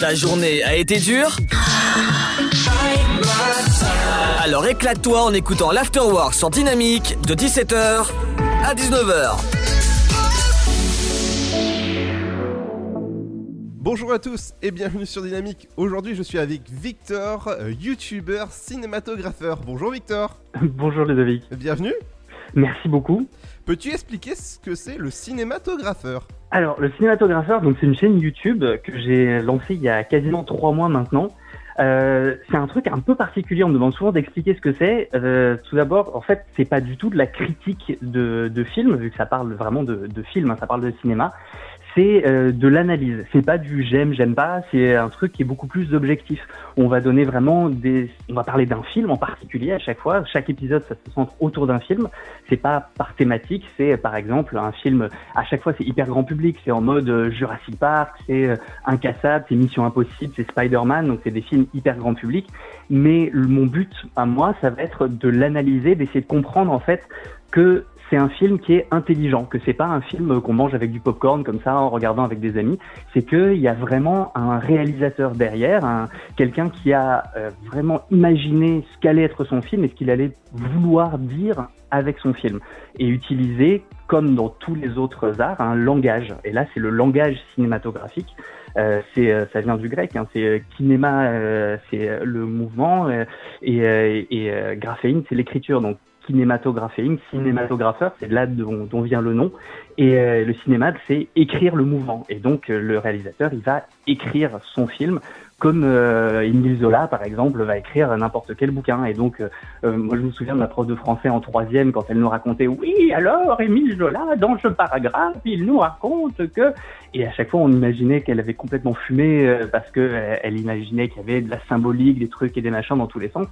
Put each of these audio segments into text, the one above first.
Ta journée a été dure Alors éclate-toi en écoutant l'Afterwork sur Dynamique de 17h à 19h. Bonjour à tous et bienvenue sur Dynamique. Aujourd'hui, je suis avec Victor, euh, youtubeur, cinématographeur. Bonjour Victor. Bonjour Ludovic. Bienvenue. Merci beaucoup. Peux-tu expliquer ce que c'est le cinématographeur? Alors, le cinématographeur, donc c'est une chaîne YouTube que j'ai lancée il y a quasiment trois mois maintenant. Euh, c'est un truc un peu particulier. On me demande souvent d'expliquer ce que c'est. Euh, tout d'abord, en fait, c'est pas du tout de la critique de, de film, vu que ça parle vraiment de, de film, hein, ça parle de cinéma c'est euh, de l'analyse. C'est pas du j'aime, j'aime pas. C'est un truc qui est beaucoup plus objectif. On va donner vraiment des, on va parler d'un film en particulier à chaque fois. Chaque épisode, ça se centre autour d'un film. C'est pas par thématique. C'est par exemple un film. À chaque fois, c'est hyper grand public. C'est en mode euh, Jurassic Park. C'est euh, Incassable. C'est Mission Impossible. C'est Spider-Man. Donc c'est des films hyper grand public. Mais mon but à moi, ça va être de l'analyser, d'essayer de comprendre en fait que c'est un film qui est intelligent, que c'est pas un film qu'on mange avec du popcorn comme ça en regardant avec des amis. C'est qu'il y a vraiment un réalisateur derrière, un, quelqu'un qui a euh, vraiment imaginé ce qu'allait être son film et ce qu'il allait vouloir dire avec son film et utiliser, comme dans tous les autres arts, un langage. Et là, c'est le langage cinématographique. Euh, c'est, euh, ça vient du grec, hein, c'est kinéma, c'est le mouvement, et, et graphéine, c'est l'écriture. Donc cinématographéine, cinématographeur, c'est là dont, vient le nom. Et le cinéma, c'est écrire le mouvement. Et donc le réalisateur, il va écrire son film comme euh, Émile Zola, par exemple, va écrire n'importe quel bouquin. Et donc, euh, euh, moi, je me souviens de ma prof de français en troisième quand elle nous racontait, oui, alors Émile Zola, dans ce paragraphe, il nous raconte que... Et à chaque fois, on imaginait qu'elle avait complètement fumé euh, parce que elle imaginait qu'il y avait de la symbolique, des trucs et des machins dans tous les sens.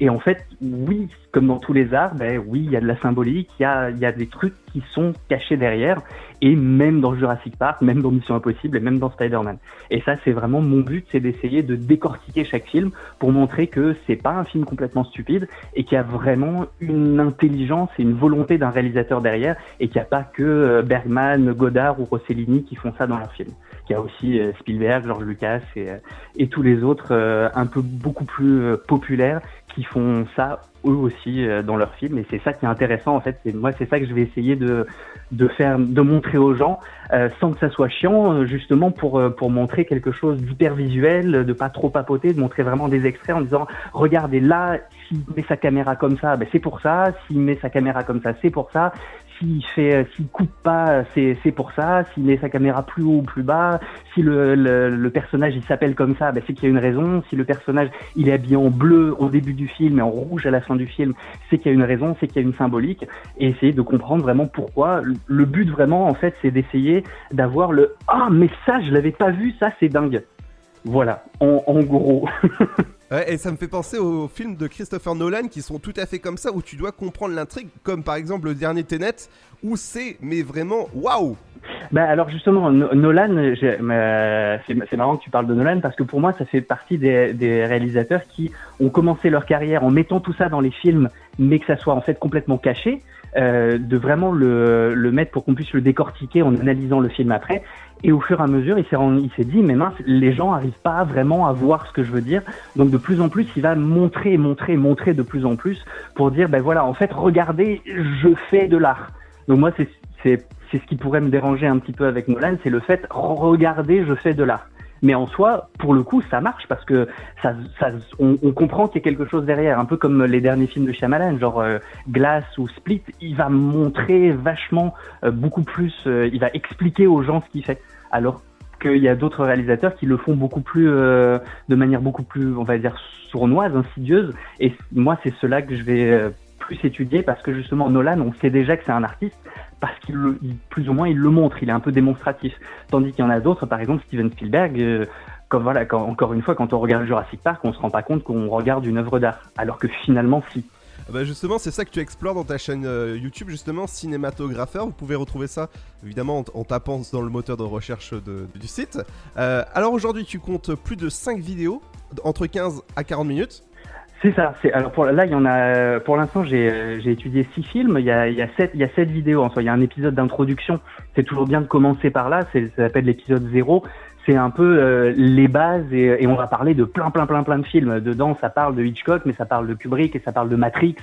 Et en fait, oui, comme dans tous les arts, ben oui, il y a de la symbolique, il y a, y a des trucs qui sont cachés derrière, et même dans Jurassic Park, même dans Mission Impossible, et même dans Spider-Man. Et ça, c'est vraiment mon but, c'est d'essayer de décortiquer chaque film pour montrer que c'est pas un film complètement stupide et qu'il y a vraiment une intelligence et une volonté d'un réalisateur derrière, et qu'il n'y a pas que euh, Bergman, Godard ou Rossellini qui font ça dans leur film. Il y a aussi euh, Spielberg, George Lucas et, euh, et tous les autres un peu beaucoup plus populaires font ça eux aussi euh, dans leurs films. Et c'est ça qui est intéressant en fait. C'est moi c'est ça que je vais essayer de de faire de montrer aux gens euh, sans que ça soit chiant euh, justement pour pour montrer quelque chose d'hyper visuel de pas trop papoter de montrer vraiment des extraits en disant regardez là s'il met sa caméra comme ça ben c'est pour ça. S'il met sa caméra comme ça c'est pour ça s'il fait, s'il coupe pas, c'est c'est pour ça. S'il met sa caméra plus haut ou plus bas, si le, personnage il s'appelle comme ça, ben c'est qu'il y a une raison. Si le personnage il est habillé en bleu au début du film et en rouge à la fin du film, c'est qu'il y a une raison, c'est qu'il y a une symbolique. Et essayer de comprendre vraiment pourquoi. Le but vraiment en fait, c'est d'essayer d'avoir le ah mais ça je l'avais pas vu, ça c'est dingue. Voilà, en, en gros. Ouais, et ça me fait penser aux films de Christopher Nolan qui sont tout à fait comme ça, où tu dois comprendre l'intrigue, comme par exemple le dernier Tenet, où c'est, mais vraiment, waouh bah alors justement, Nolan, c'est marrant que tu parles de Nolan parce que pour moi, ça fait partie des, des, réalisateurs qui ont commencé leur carrière en mettant tout ça dans les films, mais que ça soit en fait complètement caché, euh, de vraiment le, le mettre pour qu'on puisse le décortiquer en analysant le film après. Et au fur et à mesure, il s'est dit, mais mince, les gens arrivent pas vraiment à voir ce que je veux dire. Donc de plus en plus, il va montrer, montrer, montrer de plus en plus pour dire, ben voilà, en fait, regardez, je fais de l'art. Donc moi, c'est c'est ce qui pourrait me déranger un petit peu avec Nolan, c'est le fait, regardez, je fais de l'art. Mais en soi, pour le coup, ça marche parce que ça, on, comprend qu'il y a quelque chose derrière, un peu comme les derniers films de Shyamalan, genre euh, Glass ou Split. Il va montrer vachement euh, beaucoup plus, euh, il va expliquer aux gens ce qu'il fait. Alors qu'il y a d'autres réalisateurs qui le font beaucoup plus, de manière beaucoup plus, on va dire, sournoise, insidieuse. Et moi, c'est cela que je vais plus étudier parce que justement Nolan, on sait déjà que c'est un artiste parce qu'il plus ou moins il le montre, il est un peu démonstratif. Tandis qu'il y en a d'autres, par exemple Steven Spielberg, euh, comme voilà, quand, encore une fois, quand on regarde Jurassic Park, on se rend pas compte qu'on regarde une œuvre d'art, alors que finalement si. Ah bah justement, c'est ça que tu explores dans ta chaîne euh, YouTube, justement, cinématographeur. Vous pouvez retrouver ça, évidemment, en, tapant dans le moteur de recherche du site. Euh, alors aujourd'hui, tu comptes plus de 5 vidéos, entre 15 à 40 minutes. C'est ça. C'est alors pour là il y en a. Pour l'instant j'ai j'ai étudié six films. Il y a il y a sept il y a sept vidéos en soi. Il y a un épisode d'introduction. C'est toujours bien de commencer par là. C'est ça s'appelle l'épisode zéro. C'est un peu euh, les bases et, et, on va parler de plein plein plein plein de films. Dedans ça parle de Hitchcock mais ça parle de Kubrick et ça parle de Matrix.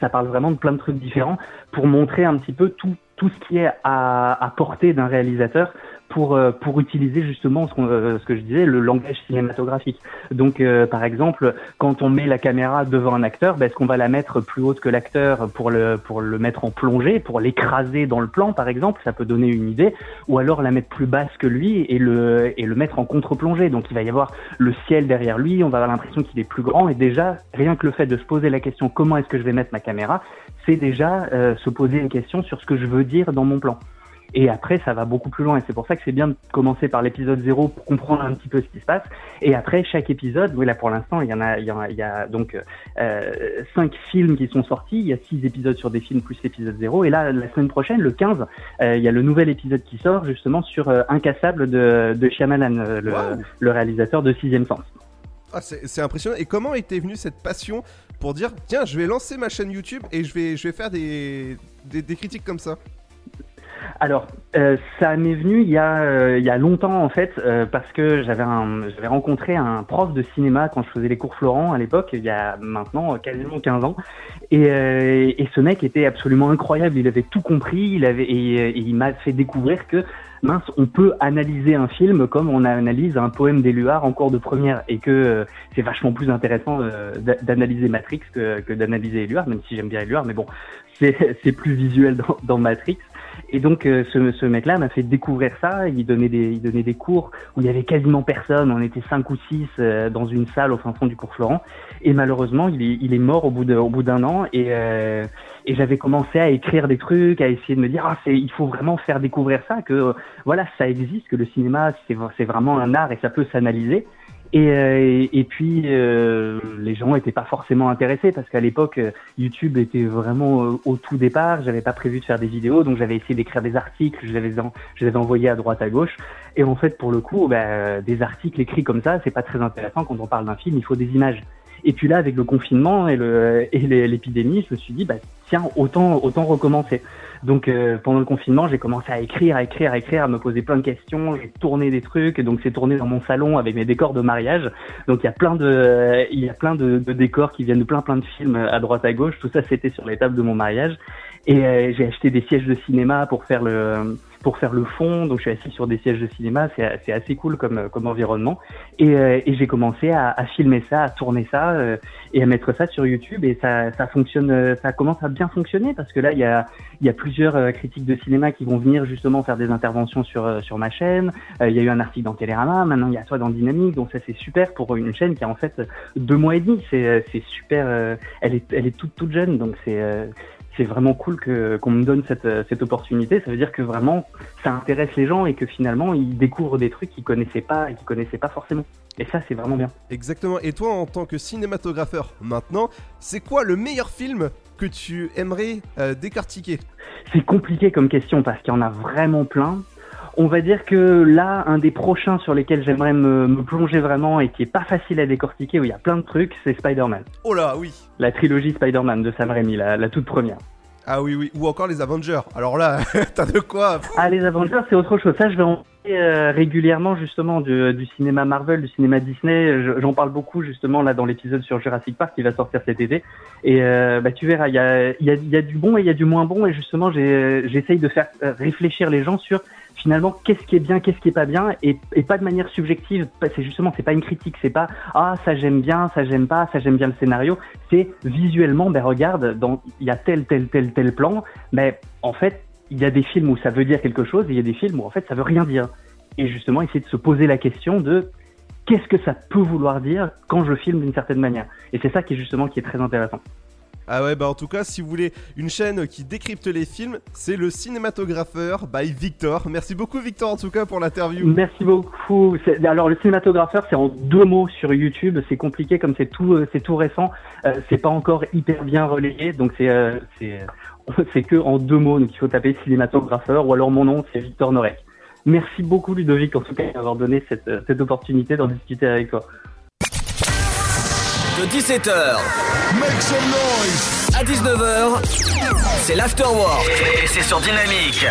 Ça parle vraiment de plein de trucs différents pour montrer un petit peu tout tout ce qui est à, à portée d'un réalisateur pour euh, pour utiliser justement ce, euh, ce, que je disais le langage cinématographique. Donc euh, par exemple, quand on met la caméra devant un acteur, ben, est-ce qu'on va la mettre plus haute que l'acteur pour le pour le mettre en plongée, pour l'écraser dans le plan par exemple, ça peut donner une idée, ou alors la mettre plus basse que lui et le et le mettre en contre-plongée. Donc il va y avoir le ciel derrière lui, on va avoir l'impression qu'il est plus grand et déjà rien que le fait de se poser la question comment est-ce que je vais mettre ma caméra, c'est déjà se poser une question sur ce que je veux dire dans mon plan. Et après, ça va beaucoup plus loin. Et c'est pour ça que c'est bien de commencer par l'épisode 0 pour comprendre un petit peu ce qui se passe. Et après, chaque épisode, oui, là pour l'instant, il y en a, il y a, il y a donc euh, 5 films qui sont sortis. Il y a 6 épisodes sur des films plus l'épisode 0. Et là, la semaine prochaine, le 15, euh, il y a le nouvel épisode qui sort justement sur euh, Incassable de, de Shyamalan, euh, le, le réalisateur de Sixième Sens. Ah, c'est impressionnant. Et comment était venue cette passion pour dire tiens, je vais lancer ma chaîne YouTube et je vais, je vais faire des, des, des critiques comme ça? Alors, euh, ça m'est venu il y, a, euh, il y a longtemps en fait, euh, parce que j'avais j'avais rencontré un prof de cinéma quand je faisais les cours Florent à l'époque, il y a maintenant quasiment 15 ans, et, et, ce mec était absolument incroyable, il avait tout compris, il avait et, et il m'a fait découvrir que mince, on peut analyser un film comme on analyse un poème d'Éluard en cours de première, et que c'est vachement plus intéressant d'analyser Matrix que, que d'analyser Éluard, même si j'aime bien Éluard, mais bon, c'est plus visuel dans, dans Matrix. Et donc euh, ce, ce mec-là m'a fait découvrir ça. Il donnait des, il donnait des cours où il y avait quasiment personne. On était cinq ou six euh, dans une salle au fin fond du cours Florent. Et malheureusement, il est, il est mort au bout de, au bout d'un an. Et, euh, et j'avais commencé à écrire des trucs, à essayer de me dire, ah, c'est, il faut vraiment faire découvrir ça, que voilà, ça existe, que le cinéma c'est, c'est vraiment un art et ça peut s'analyser. Et, euh, et puis euh, les gens n'étaient pas forcément intéressés parce qu'à l'époque YouTube était vraiment euh, au tout départ. J'avais pas prévu de faire des vidéos, donc j'avais essayé d'écrire des articles. Je les, en, je les envoyés à droite à gauche. Et en fait, pour le coup, bah, des articles écrits comme ça, c'est pas très intéressant quand on parle d'un film. Il faut des images. Et puis là, avec le confinement et le et l'épidémie, je me suis dit, bah tiens, autant autant recommencer. Donc euh, pendant le confinement, j'ai commencé à écrire, à écrire, à écrire, à me poser plein de questions. J'ai tourné des trucs, donc c'est tourné dans mon salon avec mes décors de mariage. Donc il y a plein de, il y a plein de, décors qui viennent de plein plein de films à droite à gauche. Tout ça, c'était sur les tables de mon mariage. Et euh, j'ai acheté des sièges de cinéma pour faire le pour faire le fond. Donc je suis assis sur des sièges de cinéma, c'est assez cool comme comme environnement. Et, euh, et j'ai commencé à, à, filmer ça, à tourner ça euh, et à mettre ça sur YouTube. Et ça ça fonctionne, ça commence à bien fonctionner parce que là il y a il y a plusieurs euh, critiques de cinéma qui vont venir justement faire des interventions sur euh, sur ma chaîne. il y a eu un article dans Télérama, maintenant il y a toi dans Dynamique, donc ça c'est super pour une chaîne qui a en fait deux mois et demi. C'est super, elle est elle est toute toute jeune, donc c'est c'est vraiment cool que qu'on me donne cette, cette opportunité. Ça veut dire que vraiment ça intéresse les gens et que finalement ils découvrent des trucs qu'ils connaissaient pas et qu'ils connaissaient pas forcément. Et ça c'est vraiment bien. Exactement. Et toi en tant que cinématographeur maintenant, c'est quoi le meilleur film que tu aimerais euh, décortiquer? C'est compliqué comme question parce qu'il y en a vraiment plein. On va dire que là, un des prochains sur lesquels j'aimerais me, me, plonger vraiment et qui est pas facile à décortiquer, où il y a plein de trucs, c'est Spider-Man. Oh là, oui La trilogie Spider-Man de Sam Raimi, la, la toute première. Ah oui, oui, ou encore les Avengers. Alors là, t'as de quoi Ah, les Avengers, c'est autre chose. Ça, je vais en euh, régulièrement justement du, du, cinéma Marvel, du cinéma Disney. J'en parle beaucoup justement là dans l'épisode sur Jurassic Park qui va sortir cet été. Et euh, bah, tu verras, il y a, y, a, y a, du bon et il y a du moins bon. Et justement, j'essaye de faire euh, réfléchir les gens sur finalement qu'est-ce qui est bien, qu'est-ce qui est pas bien, et, pas de manière subjective. C'est justement, c'est pas une critique, c'est pas ah ça j'aime bien, ça j'aime pas, ça j'aime bien le scénario. C'est visuellement, ben regarde, il y a tel tel tel tel plan, mais en fait il y a des films où ça veut dire quelque chose, et il y a des films où en fait ça veut rien dire. Et justement, essayer de se poser la question de qu'est-ce que ça peut vouloir dire quand je filme d'une certaine manière. Et c'est ça qui est justement qui est très intéressant. Ah ouais, bah en tout cas, si vous voulez une chaîne qui décrypte les films, c'est le cinématographeur by Victor. Merci beaucoup Victor en tout cas pour l'interview. Merci beaucoup. Alors le cinématographeur, c'est en deux mots sur YouTube. C'est compliqué comme c'est tout, euh, c'est tout récent. Euh, c'est pas encore hyper bien relayé, donc c'est euh, c'est que en deux mots. Donc il faut taper cinématographeur ou alors mon nom, c'est Victor Norek. Merci beaucoup Ludovic en tout cas d'avoir donné cette, cette opportunité d'en discuter avec toi. De 17h à 19h, c'est l'Afterwork. Et c'est sur Dynamique.